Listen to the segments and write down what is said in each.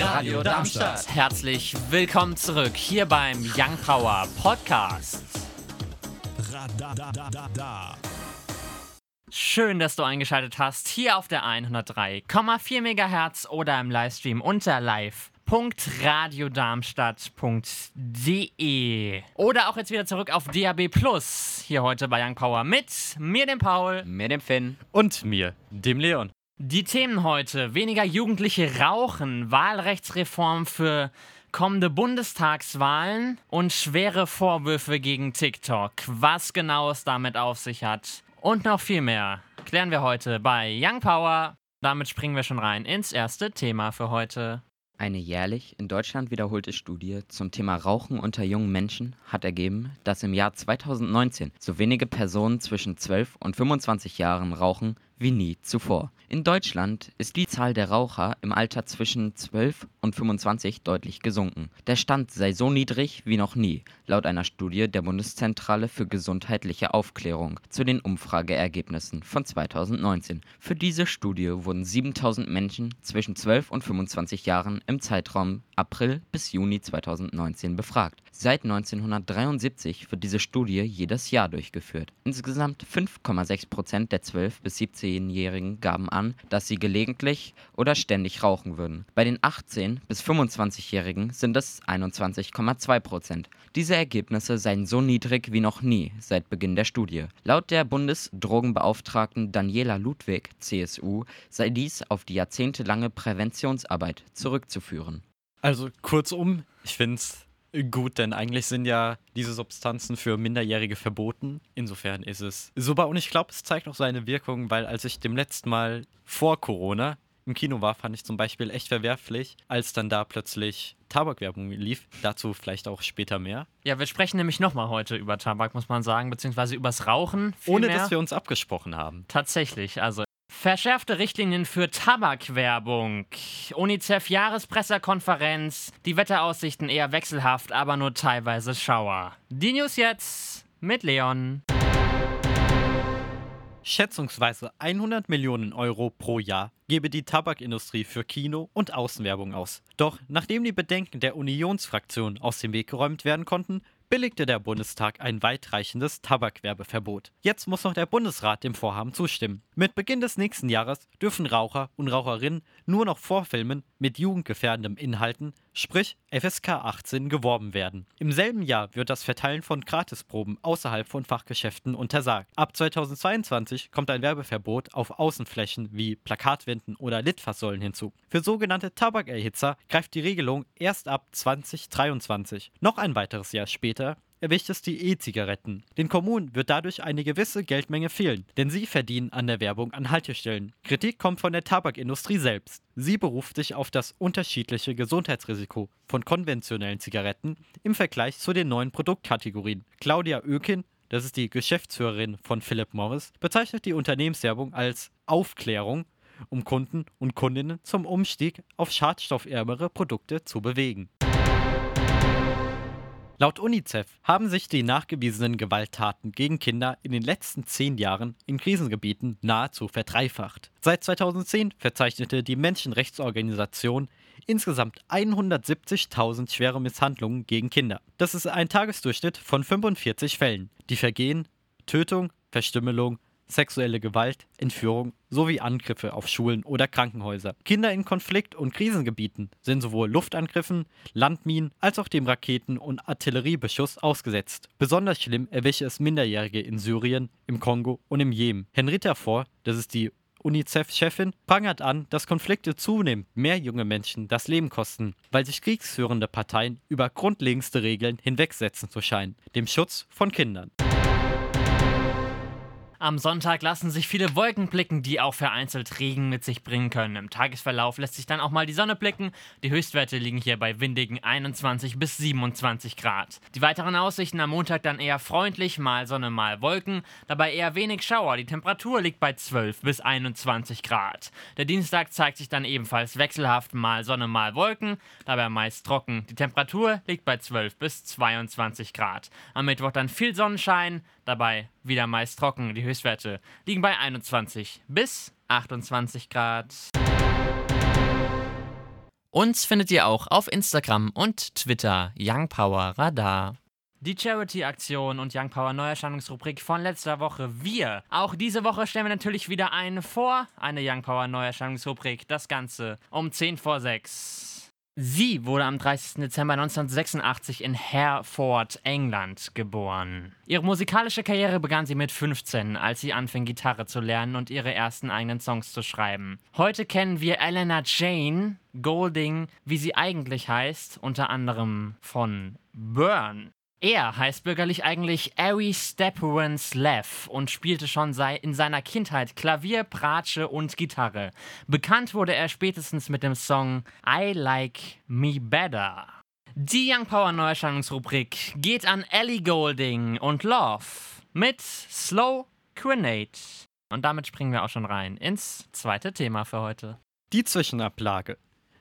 Radio Darmstadt. Herzlich willkommen zurück hier beim Young Power Podcast. Schön, dass du eingeschaltet hast hier auf der 103,4 MHz oder im Livestream unter live.radiodarmstadt.de oder auch jetzt wieder zurück auf DAB Plus hier heute bei Young Power mit mir, dem Paul, Mir dem Finn. Und mir, dem Leon. Die Themen heute: weniger Jugendliche rauchen, Wahlrechtsreform für kommende Bundestagswahlen und schwere Vorwürfe gegen TikTok. Was genau es damit auf sich hat und noch viel mehr klären wir heute bei Young Power. Damit springen wir schon rein ins erste Thema für heute. Eine jährlich in Deutschland wiederholte Studie zum Thema Rauchen unter jungen Menschen hat ergeben, dass im Jahr 2019 so wenige Personen zwischen 12 und 25 Jahren rauchen wie nie zuvor. In Deutschland ist die Zahl der Raucher im Alter zwischen 12 und 25 deutlich gesunken. Der Stand sei so niedrig wie noch nie, laut einer Studie der Bundeszentrale für gesundheitliche Aufklärung zu den Umfrageergebnissen von 2019. Für diese Studie wurden 7000 Menschen zwischen 12 und 25 Jahren im Zeitraum April bis Juni 2019 befragt. Seit 1973 wird diese Studie jedes Jahr durchgeführt. Insgesamt 5,6 Prozent der 12- bis 17-Jährigen gaben an, dass sie gelegentlich oder ständig rauchen würden. Bei den 18- bis 25-Jährigen sind es 21,2 Prozent. Diese Ergebnisse seien so niedrig wie noch nie seit Beginn der Studie. Laut der Bundesdrogenbeauftragten Daniela Ludwig, CSU, sei dies auf die jahrzehntelange Präventionsarbeit zurückzuführen. Also kurzum, ich finde es gut, denn eigentlich sind ja diese Substanzen für Minderjährige verboten. Insofern ist es super und ich glaube, es zeigt auch seine Wirkung, weil als ich dem letzten Mal vor Corona im Kino war, fand ich zum Beispiel echt verwerflich, als dann da plötzlich Tabakwerbung lief. Dazu vielleicht auch später mehr. Ja, wir sprechen nämlich nochmal heute über Tabak, muss man sagen, beziehungsweise übers Rauchen. Ohne vielmehr. dass wir uns abgesprochen haben. Tatsächlich, also verschärfte Richtlinien für Tabakwerbung. UNICEF Jahrespressekonferenz. Die Wetteraussichten eher wechselhaft, aber nur teilweise Schauer. Die News jetzt mit Leon. Schätzungsweise 100 Millionen Euro pro Jahr gebe die Tabakindustrie für Kino- und Außenwerbung aus. Doch nachdem die Bedenken der Unionsfraktion aus dem Weg geräumt werden konnten, billigte der Bundestag ein weitreichendes Tabakwerbeverbot. Jetzt muss noch der Bundesrat dem Vorhaben zustimmen. Mit Beginn des nächsten Jahres dürfen Raucher und Raucherinnen nur noch vor Filmen mit jugendgefährdenden Inhalten, sprich FSK 18, geworben werden. Im selben Jahr wird das Verteilen von Gratisproben außerhalb von Fachgeschäften untersagt. Ab 2022 kommt ein Werbeverbot auf Außenflächen wie Plakatwänden oder Litfaßsäulen hinzu. Für sogenannte Tabakerhitzer greift die Regelung erst ab 2023. Noch ein weiteres Jahr später erwischt es die E-Zigaretten. Den Kommunen wird dadurch eine gewisse Geldmenge fehlen, denn sie verdienen an der Werbung an Haltestellen. Kritik kommt von der Tabakindustrie selbst. Sie beruft sich auf das unterschiedliche Gesundheitsrisiko von konventionellen Zigaretten im Vergleich zu den neuen Produktkategorien. Claudia Oekin, das ist die Geschäftsführerin von Philip Morris, bezeichnet die Unternehmenswerbung als Aufklärung, um Kunden und Kundinnen zum Umstieg auf schadstoffärmere Produkte zu bewegen. Laut UNICEF haben sich die nachgewiesenen Gewalttaten gegen Kinder in den letzten zehn Jahren in Krisengebieten nahezu verdreifacht. Seit 2010 verzeichnete die Menschenrechtsorganisation insgesamt 170.000 schwere Misshandlungen gegen Kinder. Das ist ein Tagesdurchschnitt von 45 Fällen. Die Vergehen Tötung, Verstümmelung, sexuelle Gewalt, Entführung sowie Angriffe auf Schulen oder Krankenhäuser. Kinder in Konflikt- und Krisengebieten sind sowohl Luftangriffen, Landminen als auch dem Raketen- und Artilleriebeschuss ausgesetzt. Besonders schlimm erwische es Minderjährige in Syrien, im Kongo und im Jemen. Henrietta Vor, das ist die UNICEF-Chefin prangert an, dass Konflikte zunehmend mehr junge Menschen das Leben kosten, weil sich kriegsführende Parteien über grundlegendste Regeln hinwegsetzen zu scheinen, dem Schutz von Kindern. Am Sonntag lassen sich viele Wolken blicken, die auch vereinzelt Regen mit sich bringen können. Im Tagesverlauf lässt sich dann auch mal die Sonne blicken. Die Höchstwerte liegen hier bei windigen 21 bis 27 Grad. Die weiteren Aussichten am Montag dann eher freundlich, mal Sonne, mal Wolken, dabei eher wenig Schauer. Die Temperatur liegt bei 12 bis 21 Grad. Der Dienstag zeigt sich dann ebenfalls wechselhaft, mal Sonne, mal Wolken, dabei meist trocken. Die Temperatur liegt bei 12 bis 22 Grad. Am Mittwoch dann viel Sonnenschein, dabei wieder meist trocken. Die Höchstwerte liegen bei 21 bis 28 Grad. Uns findet ihr auch auf Instagram und Twitter Young Power Radar. Die Charity-Aktion und Young Power Neuerscheinungsrubrik von letzter Woche. Wir. Auch diese Woche stellen wir natürlich wieder eine vor. Eine Young Power Neuerscheinungsrubrik. Das Ganze um 10 vor 6. Sie wurde am 30. Dezember 1986 in Hereford, England, geboren. Ihre musikalische Karriere begann sie mit 15, als sie anfing, Gitarre zu lernen und ihre ersten eigenen Songs zu schreiben. Heute kennen wir Elena Jane Golding, wie sie eigentlich heißt, unter anderem von Burn. Er heißt bürgerlich eigentlich Ari Stepperens Lev und spielte schon in seiner Kindheit Klavier, Bratsche und Gitarre. Bekannt wurde er spätestens mit dem Song I Like Me Better. Die Young Power Neuerscheinungsrubrik geht an Ellie Golding und Love mit Slow Grenade. Und damit springen wir auch schon rein ins zweite Thema für heute. Die Zwischenablage.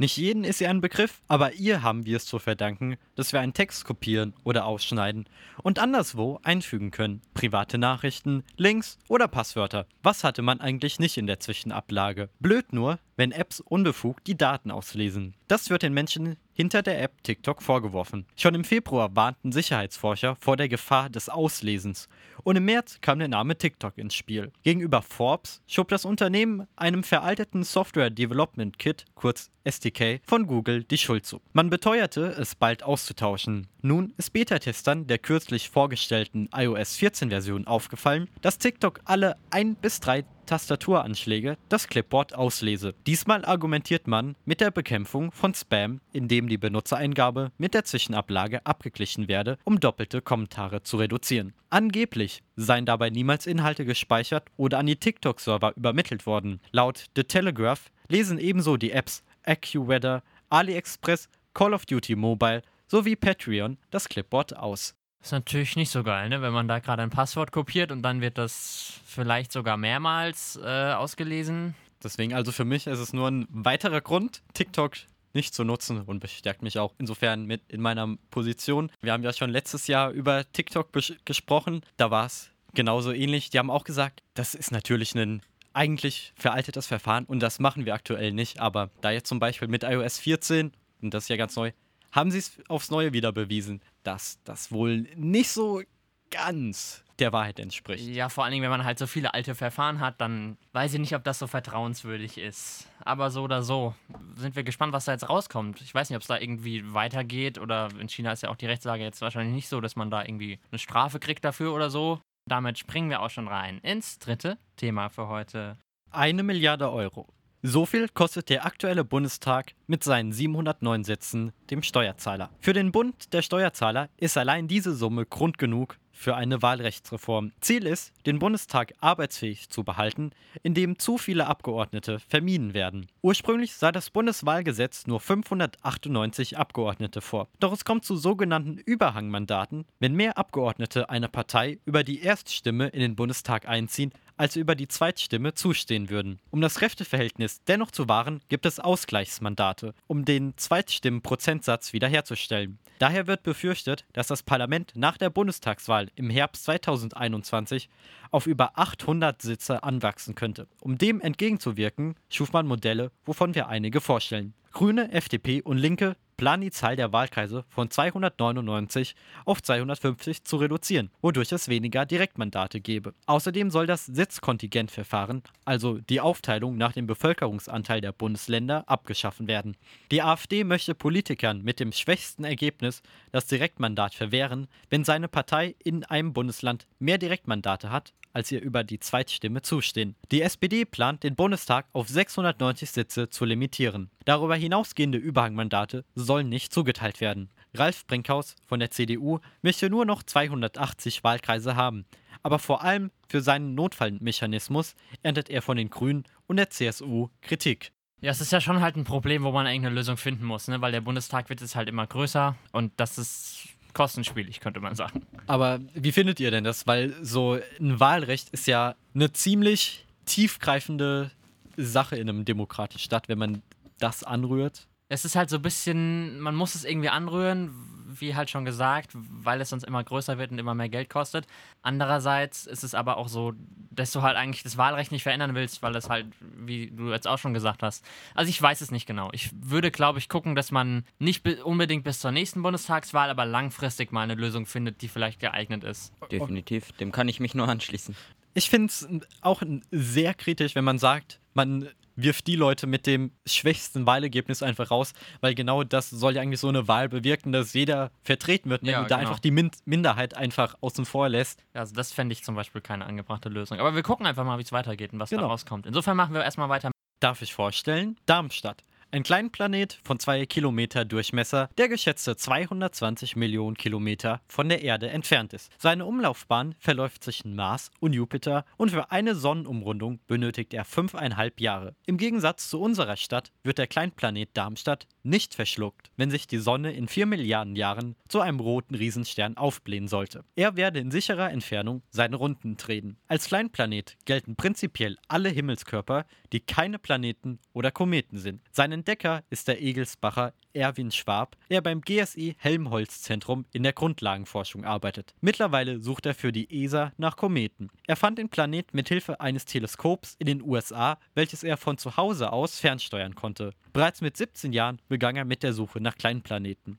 Nicht jeden ist ihr ein Begriff, aber ihr haben wir es zu verdanken, dass wir einen Text kopieren oder ausschneiden und anderswo einfügen können. Private Nachrichten, Links oder Passwörter. Was hatte man eigentlich nicht in der Zwischenablage? Blöd nur, wenn Apps unbefugt die Daten auslesen. Das wird den Menschen hinter der App TikTok vorgeworfen. Schon im Februar warnten Sicherheitsforscher vor der Gefahr des Auslesens und im März kam der Name TikTok ins Spiel. Gegenüber Forbes schob das Unternehmen einem veralteten Software Development Kit, kurz SDK, von Google die Schuld zu. Man beteuerte, es bald auszutauschen. Nun ist Beta-Testern der kürzlich vorgestellten iOS 14-Version aufgefallen, dass TikTok alle ein bis drei Tastaturanschläge das Clipboard auslese. Diesmal argumentiert man mit der Bekämpfung von Spam, indem die Benutzereingabe mit der Zwischenablage abgeglichen werde, um doppelte Kommentare zu reduzieren. Angeblich seien dabei niemals Inhalte gespeichert oder an die TikTok-Server übermittelt worden. Laut The Telegraph lesen ebenso die Apps AccuWeather, AliExpress, Call of Duty Mobile sowie Patreon das Clipboard aus. Ist natürlich nicht so geil, ne? wenn man da gerade ein Passwort kopiert und dann wird das vielleicht sogar mehrmals äh, ausgelesen. Deswegen, also für mich ist es nur ein weiterer Grund, TikTok nicht zu nutzen und bestärkt mich auch insofern mit in meiner Position. Wir haben ja schon letztes Jahr über TikTok gesprochen, da war es genauso ähnlich. Die haben auch gesagt, das ist natürlich ein eigentlich veraltetes Verfahren und das machen wir aktuell nicht. Aber da jetzt zum Beispiel mit iOS 14, und das ist ja ganz neu, haben sie es aufs Neue wieder bewiesen, dass das wohl nicht so ganz der Wahrheit entspricht. Ja, vor allen Dingen, wenn man halt so viele alte Verfahren hat, dann weiß ich nicht, ob das so vertrauenswürdig ist. Aber so oder so sind wir gespannt, was da jetzt rauskommt. Ich weiß nicht, ob es da irgendwie weitergeht oder in China ist ja auch die Rechtslage jetzt wahrscheinlich nicht so, dass man da irgendwie eine Strafe kriegt dafür oder so. Damit springen wir auch schon rein ins dritte Thema für heute. Eine Milliarde Euro. So viel kostet der aktuelle Bundestag mit seinen 709 Sitzen dem Steuerzahler. Für den Bund der Steuerzahler ist allein diese Summe Grund genug für eine Wahlrechtsreform. Ziel ist, den Bundestag arbeitsfähig zu behalten, indem zu viele Abgeordnete vermieden werden. Ursprünglich sah das Bundeswahlgesetz nur 598 Abgeordnete vor. Doch es kommt zu sogenannten Überhangmandaten, wenn mehr Abgeordnete einer Partei über die Erststimme in den Bundestag einziehen, als über die Zweitstimme zustehen würden. Um das Kräfteverhältnis dennoch zu wahren, gibt es Ausgleichsmandate, um den Zweitstimmenprozentsatz wiederherzustellen. Daher wird befürchtet, dass das Parlament nach der Bundestagswahl im Herbst 2021 auf über 800 Sitze anwachsen könnte. Um dem entgegenzuwirken, schuf man Modelle, wovon wir einige vorstellen. Grüne, FDP und Linke planen die Zahl der Wahlkreise von 299 auf 250 zu reduzieren, wodurch es weniger Direktmandate gäbe. Außerdem soll das Sitzkontingentverfahren, also die Aufteilung nach dem Bevölkerungsanteil der Bundesländer, abgeschaffen werden. Die AfD möchte Politikern mit dem schwächsten Ergebnis das Direktmandat verwehren, wenn seine Partei in einem Bundesland mehr Direktmandate hat als ihr über die Zweitstimme zustehen. Die SPD plant, den Bundestag auf 690 Sitze zu limitieren. Darüber hinausgehende Überhangmandate sollen nicht zugeteilt werden. Ralf Brinkhaus von der CDU möchte nur noch 280 Wahlkreise haben. Aber vor allem für seinen Notfallmechanismus erntet er von den Grünen und der CSU Kritik. Ja, es ist ja schon halt ein Problem, wo man irgendeine Lösung finden muss, ne? weil der Bundestag wird jetzt halt immer größer und das ist kostenspielig, könnte man sagen. Aber wie findet ihr denn das? Weil so ein Wahlrecht ist ja eine ziemlich tiefgreifende Sache in einem demokratischen Staat, wenn man das anrührt. Es ist halt so ein bisschen, man muss es irgendwie anrühren, wie halt schon gesagt, weil es sonst immer größer wird und immer mehr Geld kostet. Andererseits ist es aber auch so, dass du halt eigentlich das Wahlrecht nicht verändern willst, weil es halt, wie du jetzt auch schon gesagt hast. Also ich weiß es nicht genau. Ich würde, glaube ich, gucken, dass man nicht unbedingt bis zur nächsten Bundestagswahl, aber langfristig mal eine Lösung findet, die vielleicht geeignet ist. Definitiv, dem kann ich mich nur anschließen. Ich finde es auch sehr kritisch, wenn man sagt, man wirft die Leute mit dem schwächsten Wahlergebnis einfach raus, weil genau das soll ja eigentlich so eine Wahl bewirken, dass jeder vertreten wird, wenn ja, du da genau. einfach die Min Minderheit einfach außen vor lässt. Also das fände ich zum Beispiel keine angebrachte Lösung. Aber wir gucken einfach mal, wie es weitergeht und was genau. da rauskommt. Insofern machen wir erstmal weiter. Darf ich vorstellen? Darmstadt. Ein kleiner Planet von zwei Kilometer Durchmesser, der geschätzte 220 Millionen Kilometer von der Erde entfernt ist. Seine Umlaufbahn verläuft zwischen Mars und Jupiter und für eine Sonnenumrundung benötigt er fünfeinhalb Jahre. Im Gegensatz zu unserer Stadt wird der Kleinplanet Darmstadt nicht verschluckt, wenn sich die Sonne in 4 Milliarden Jahren zu einem roten Riesenstern aufblähen sollte. Er werde in sicherer Entfernung seine Runden drehen. Als Kleinplanet gelten prinzipiell alle Himmelskörper, die keine Planeten oder Kometen sind. Seinen Entdecker ist der Egelsbacher Erwin Schwab, der beim GSI Helmholtz Zentrum in der Grundlagenforschung arbeitet. Mittlerweile sucht er für die ESA nach Kometen. Er fand den Planet mit Hilfe eines Teleskops in den USA, welches er von zu Hause aus fernsteuern konnte. Bereits mit 17 Jahren begann er mit der Suche nach Kleinplaneten.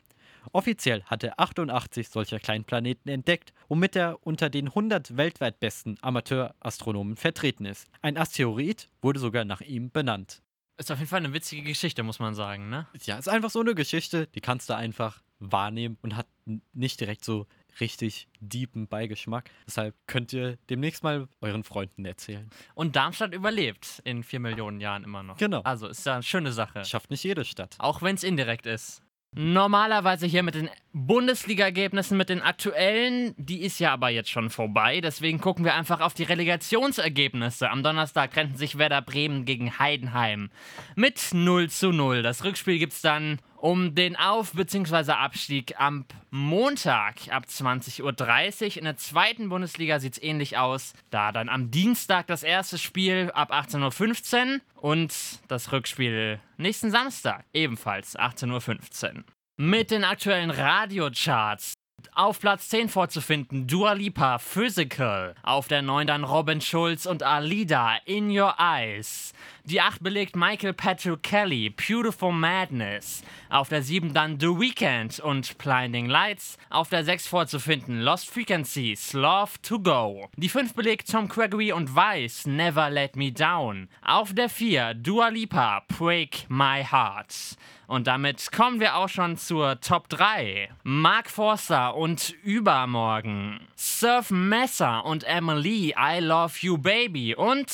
Offiziell hat er 88 solcher Kleinplaneten entdeckt, womit er unter den 100 weltweit besten Amateurastronomen vertreten ist. Ein Asteroid wurde sogar nach ihm benannt. Ist auf jeden Fall eine witzige Geschichte, muss man sagen, ne? Ja, ist einfach so eine Geschichte, die kannst du einfach wahrnehmen und hat nicht direkt so richtig deepen Beigeschmack. Deshalb könnt ihr demnächst mal euren Freunden erzählen. Und Darmstadt überlebt in vier Millionen Jahren immer noch. Genau. Also ist ja eine schöne Sache. Schafft nicht jede Stadt. Auch wenn es indirekt ist. Normalerweise hier mit den Bundesliga-Ergebnissen, mit den aktuellen, die ist ja aber jetzt schon vorbei. Deswegen gucken wir einfach auf die Relegationsergebnisse. Am Donnerstag trennten sich Werder Bremen gegen Heidenheim mit 0 zu 0. Das Rückspiel gibt es dann um den Auf- bzw. Abstieg am Montag ab 20.30 Uhr. In der zweiten Bundesliga sieht es ähnlich aus. Da dann am Dienstag das erste Spiel ab 18.15 Uhr und das Rückspiel nächsten Samstag ebenfalls 18.15 Uhr. Mit den aktuellen Radiocharts auf Platz 10 vorzufinden Dua Lipa, Physical. Auf der 9 dann Robin Schulz und Alida, In Your Eyes. Die 8 belegt Michael Patrick Kelly, Beautiful Madness. Auf der 7 dann The Weeknd und Blinding Lights. Auf der 6 vorzufinden Lost Frequencies, Love to Go. Die 5 belegt Tom Gregory und Weiss, Never Let Me Down. Auf der 4 Dua Lipa, Break My Heart. Und damit kommen wir auch schon zur Top 3. Mark Forster und Übermorgen. Surf Messer und Emily, I Love You Baby. Und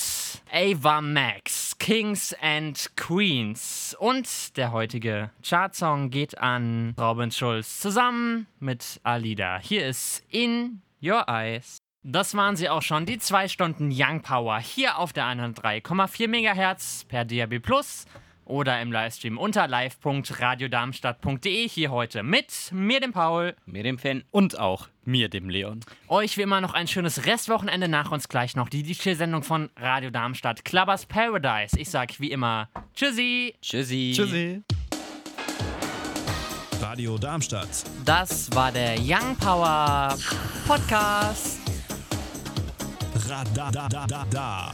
Ava Max, Kings and Queens. Und der heutige Chartsong geht an Robin Schulz zusammen mit Alida. Hier ist In Your Eyes. Das waren sie auch schon, die zwei Stunden Young Power hier auf der 103,4 MHz per DAB Plus oder im Livestream unter live.radiodarmstadt.de hier heute mit mir, dem Paul, mir, dem Finn und auch mir, dem Leon. Euch wie immer noch ein schönes Restwochenende nach uns gleich noch die DJ-Sendung von Radio Darmstadt, Clubbers Paradise. Ich sag wie immer Tschüssi. Tschüssi. Tschüssi. Radio Darmstadt. Das war der Young Power Podcast. Radadadada.